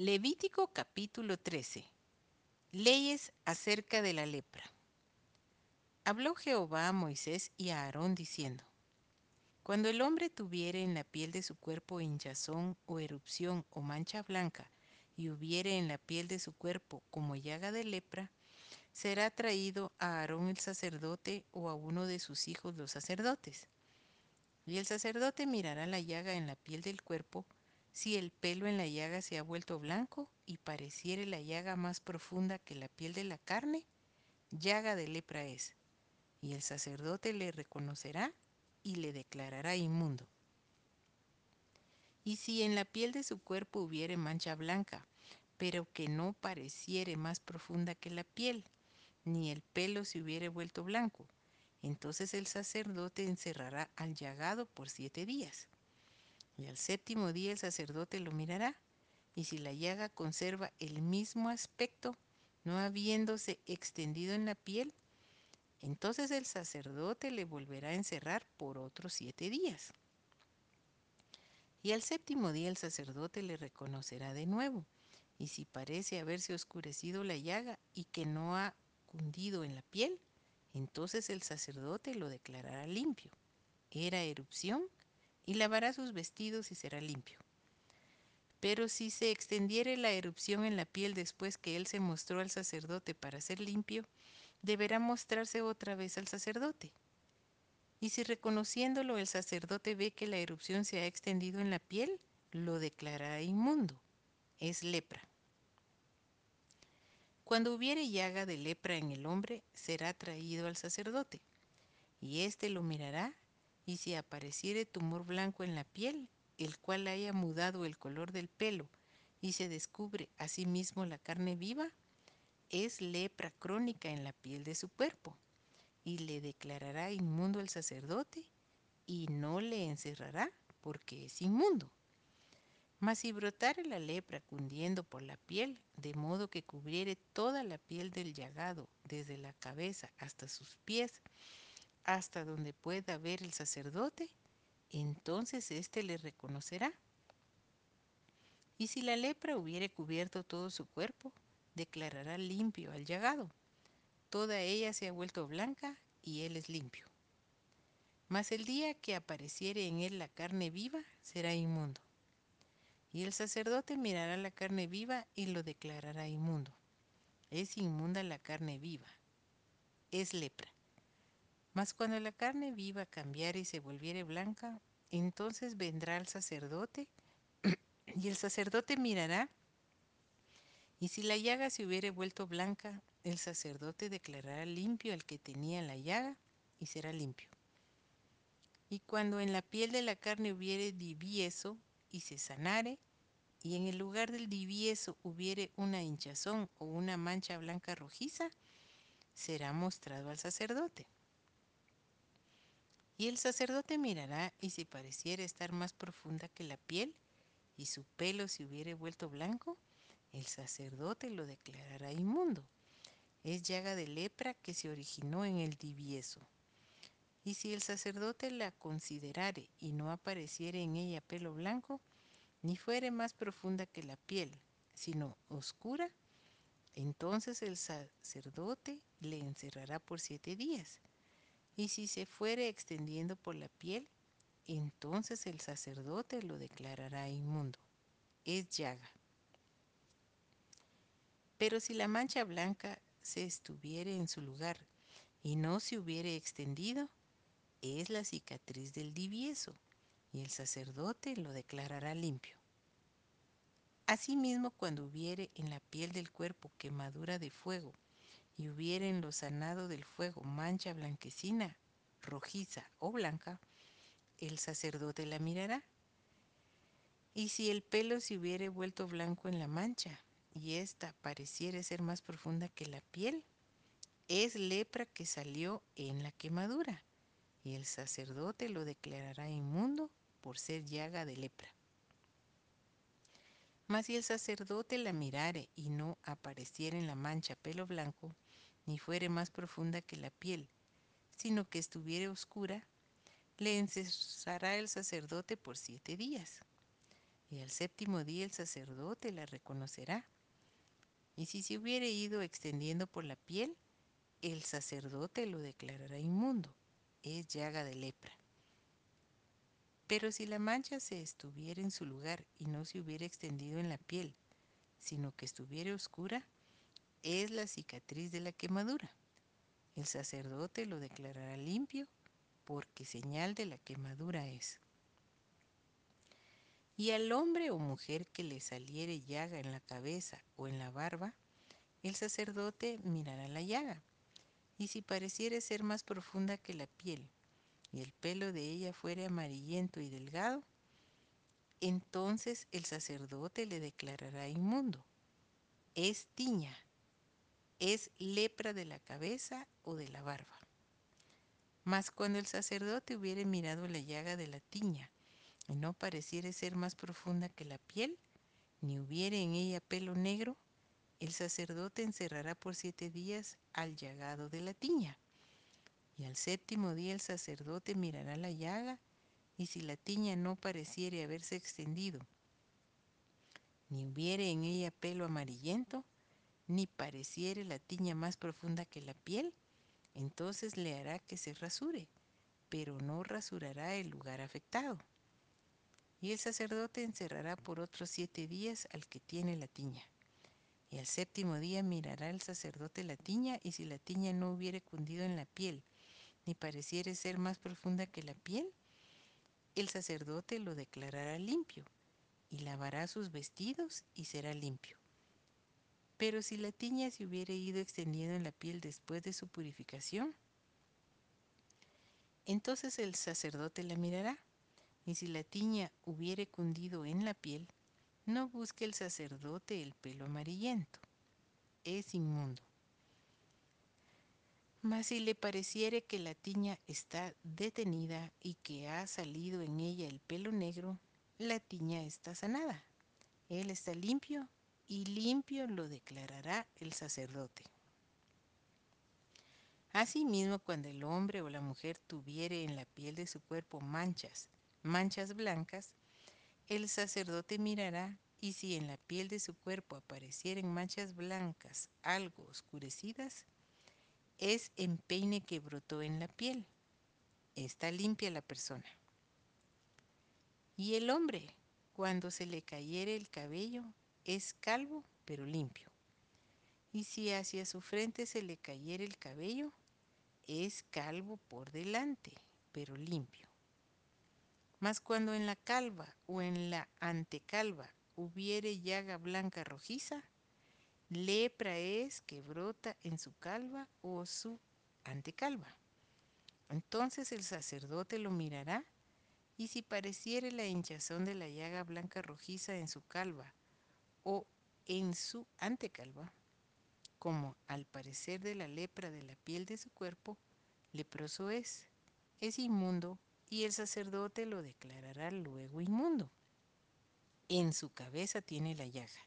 Levítico capítulo 13. Leyes acerca de la lepra. Habló Jehová a Moisés y a Aarón diciendo, Cuando el hombre tuviere en la piel de su cuerpo hinchazón o erupción o mancha blanca, y hubiere en la piel de su cuerpo como llaga de lepra, será traído a Aarón el sacerdote o a uno de sus hijos los sacerdotes. Y el sacerdote mirará la llaga en la piel del cuerpo, si el pelo en la llaga se ha vuelto blanco y pareciere la llaga más profunda que la piel de la carne, llaga de lepra es. Y el sacerdote le reconocerá y le declarará inmundo. Y si en la piel de su cuerpo hubiere mancha blanca, pero que no pareciere más profunda que la piel, ni el pelo se hubiere vuelto blanco, entonces el sacerdote encerrará al llagado por siete días. Y al séptimo día el sacerdote lo mirará, y si la llaga conserva el mismo aspecto, no habiéndose extendido en la piel, entonces el sacerdote le volverá a encerrar por otros siete días. Y al séptimo día el sacerdote le reconocerá de nuevo, y si parece haberse oscurecido la llaga y que no ha cundido en la piel, entonces el sacerdote lo declarará limpio. Era erupción y lavará sus vestidos y será limpio. Pero si se extendiere la erupción en la piel después que él se mostró al sacerdote para ser limpio, deberá mostrarse otra vez al sacerdote. Y si reconociéndolo el sacerdote ve que la erupción se ha extendido en la piel, lo declarará inmundo. Es lepra. Cuando hubiere llaga de lepra en el hombre, será traído al sacerdote, y éste lo mirará, y si apareciere tumor blanco en la piel, el cual haya mudado el color del pelo, y se descubre asimismo la carne viva, es lepra crónica en la piel de su cuerpo, y le declarará inmundo el sacerdote, y no le encerrará, porque es inmundo. Mas si brotare la lepra cundiendo por la piel, de modo que cubriere toda la piel del llagado, desde la cabeza hasta sus pies, hasta donde pueda ver el sacerdote, entonces éste le reconocerá. Y si la lepra hubiere cubierto todo su cuerpo, declarará limpio al llagado. Toda ella se ha vuelto blanca y él es limpio. Mas el día que apareciere en él la carne viva, será inmundo. Y el sacerdote mirará la carne viva y lo declarará inmundo. Es inmunda la carne viva. Es lepra. Mas cuando la carne viva cambiare y se volviere blanca, entonces vendrá el sacerdote y el sacerdote mirará y si la llaga se hubiere vuelto blanca, el sacerdote declarará limpio al que tenía la llaga y será limpio. Y cuando en la piel de la carne hubiere divieso y se sanare, y en el lugar del divieso hubiere una hinchazón o una mancha blanca rojiza, será mostrado al sacerdote. Y el sacerdote mirará, y si pareciera estar más profunda que la piel, y su pelo se hubiere vuelto blanco, el sacerdote lo declarará inmundo. Es llaga de lepra que se originó en el divieso. Y si el sacerdote la considerare y no apareciere en ella pelo blanco, ni fuere más profunda que la piel, sino oscura, entonces el sacerdote le encerrará por siete días. Y si se fuere extendiendo por la piel, entonces el sacerdote lo declarará inmundo. Es llaga. Pero si la mancha blanca se estuviere en su lugar y no se hubiere extendido, es la cicatriz del divieso, y el sacerdote lo declarará limpio. Asimismo, cuando hubiere en la piel del cuerpo quemadura de fuego, y hubiere en lo sanado del fuego mancha blanquecina, rojiza o blanca, el sacerdote la mirará. Y si el pelo se hubiere vuelto blanco en la mancha, y ésta pareciere ser más profunda que la piel, es lepra que salió en la quemadura, y el sacerdote lo declarará inmundo por ser llaga de lepra. Mas si el sacerdote la mirare y no apareciera en la mancha pelo blanco, ni fuere más profunda que la piel, sino que estuviere oscura, le encerrará el sacerdote por siete días. y al séptimo día el sacerdote la reconocerá. Y si se hubiere ido extendiendo por la piel, el sacerdote lo declarará inmundo, es llaga de lepra. Pero si la mancha se estuviera en su lugar y no se hubiera extendido en la piel, sino que estuviera oscura, es la cicatriz de la quemadura. El sacerdote lo declarará limpio porque señal de la quemadura es. Y al hombre o mujer que le saliere llaga en la cabeza o en la barba, el sacerdote mirará la llaga. Y si pareciere ser más profunda que la piel, y el pelo de ella fuere amarillento y delgado, entonces el sacerdote le declarará inmundo. Es tiña, es lepra de la cabeza o de la barba. Mas cuando el sacerdote hubiere mirado la llaga de la tiña, y no pareciere ser más profunda que la piel, ni hubiere en ella pelo negro, el sacerdote encerrará por siete días al llagado de la tiña. Y al séptimo día el sacerdote mirará la llaga, y si la tiña no pareciere haberse extendido, ni hubiere en ella pelo amarillento, ni pareciere la tiña más profunda que la piel, entonces le hará que se rasure, pero no rasurará el lugar afectado. Y el sacerdote encerrará por otros siete días al que tiene la tiña. Y al séptimo día mirará el sacerdote la tiña, y si la tiña no hubiere cundido en la piel, ni pareciere ser más profunda que la piel, el sacerdote lo declarará limpio, y lavará sus vestidos y será limpio. Pero si la tiña se hubiere ido extendiendo en la piel después de su purificación, entonces el sacerdote la mirará y si la tiña hubiere cundido en la piel, no busque el sacerdote el pelo amarillento, es inmundo. Mas si le pareciere que la tiña está detenida y que ha salido en ella el pelo negro, la tiña está sanada. Él está limpio y limpio lo declarará el sacerdote. Asimismo, cuando el hombre o la mujer tuviere en la piel de su cuerpo manchas, manchas blancas, el sacerdote mirará y si en la piel de su cuerpo aparecieren manchas blancas algo oscurecidas, es empeine que brotó en la piel. Está limpia la persona. Y el hombre, cuando se le cayere el cabello, es calvo pero limpio. Y si hacia su frente se le cayere el cabello, es calvo por delante pero limpio. Mas cuando en la calva o en la antecalva hubiere llaga blanca rojiza, lepra es que brota en su calva o su antecalva. Entonces el sacerdote lo mirará y si pareciere la hinchazón de la llaga blanca rojiza en su calva o en su antecalva, como al parecer de la lepra de la piel de su cuerpo, leproso es, es inmundo y el sacerdote lo declarará luego inmundo. En su cabeza tiene la llaga.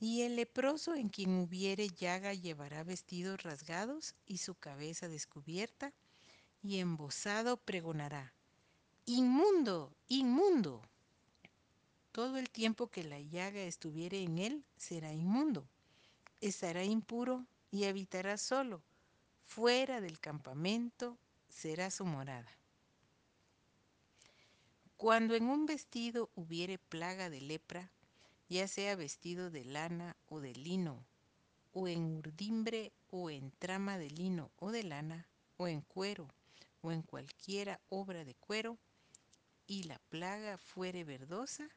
Y el leproso en quien hubiere llaga llevará vestidos rasgados y su cabeza descubierta, y embosado pregonará, Inmundo, inmundo. Todo el tiempo que la llaga estuviere en él será inmundo. Estará impuro y habitará solo, fuera del campamento será su morada. Cuando en un vestido hubiere plaga de lepra, ya sea vestido de lana o de lino, o en urdimbre o en trama de lino o de lana, o en cuero, o en cualquiera obra de cuero, y la plaga fuere verdosa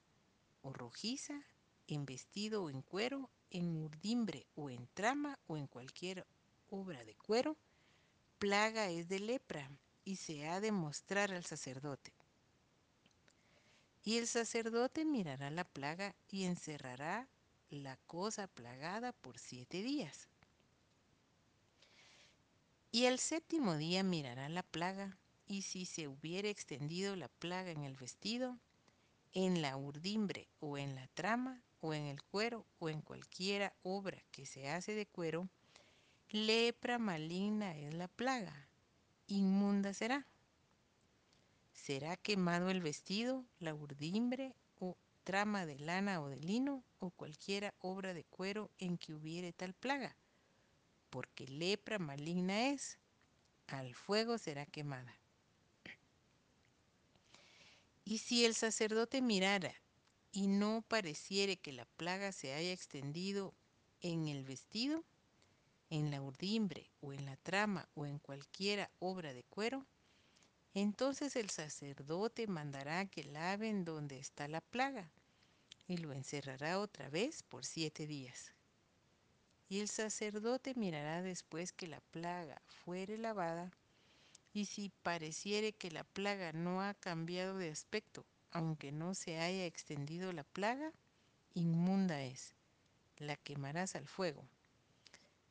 o rojiza, en vestido o en cuero, en urdimbre o en trama o en cualquier obra de cuero, plaga es de lepra y se ha de mostrar al sacerdote. Y el sacerdote mirará la plaga y encerrará la cosa plagada por siete días. Y el séptimo día mirará la plaga, y si se hubiere extendido la plaga en el vestido, en la urdimbre o en la trama o en el cuero o en cualquiera obra que se hace de cuero, lepra maligna es la plaga, inmunda será. será quemado el vestido, la urdimbre o trama de lana o de lino o cualquiera obra de cuero en que hubiere tal plaga, porque lepra maligna es, al fuego será quemada. Y si el sacerdote mirara y no pareciere que la plaga se haya extendido en el vestido, en la urdimbre o en la trama o en cualquiera obra de cuero, entonces el sacerdote mandará que laven donde está la plaga y lo encerrará otra vez por siete días. Y el sacerdote mirará después que la plaga fuere lavada y si pareciere que la plaga no ha cambiado de aspecto, aunque no se haya extendido la plaga, inmunda es, la quemarás al fuego.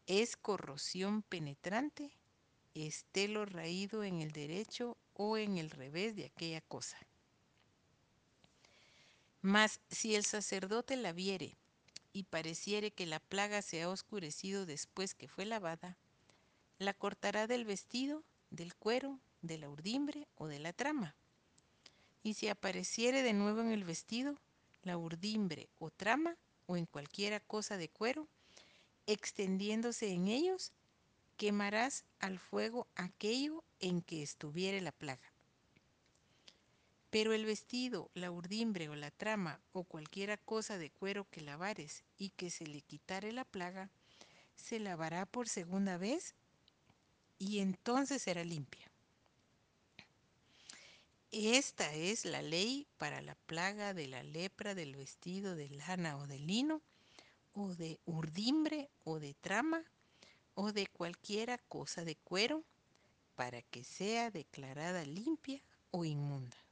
Es corrosión penetrante, esté lo raído en el derecho o en el revés de aquella cosa. Mas si el sacerdote la viere y pareciere que la plaga se ha oscurecido después que fue lavada, la cortará del vestido, del cuero, de la urdimbre o de la trama. Y si apareciere de nuevo en el vestido, la urdimbre o trama o en cualquiera cosa de cuero, extendiéndose en ellos, quemarás al fuego aquello en que estuviere la plaga. Pero el vestido, la urdimbre o la trama o cualquiera cosa de cuero que lavares y que se le quitare la plaga, se lavará por segunda vez y entonces será limpia. Esta es la ley para la plaga de la lepra del vestido de lana o de lino, o de urdimbre o de trama, o de cualquiera cosa de cuero, para que sea declarada limpia o inmunda.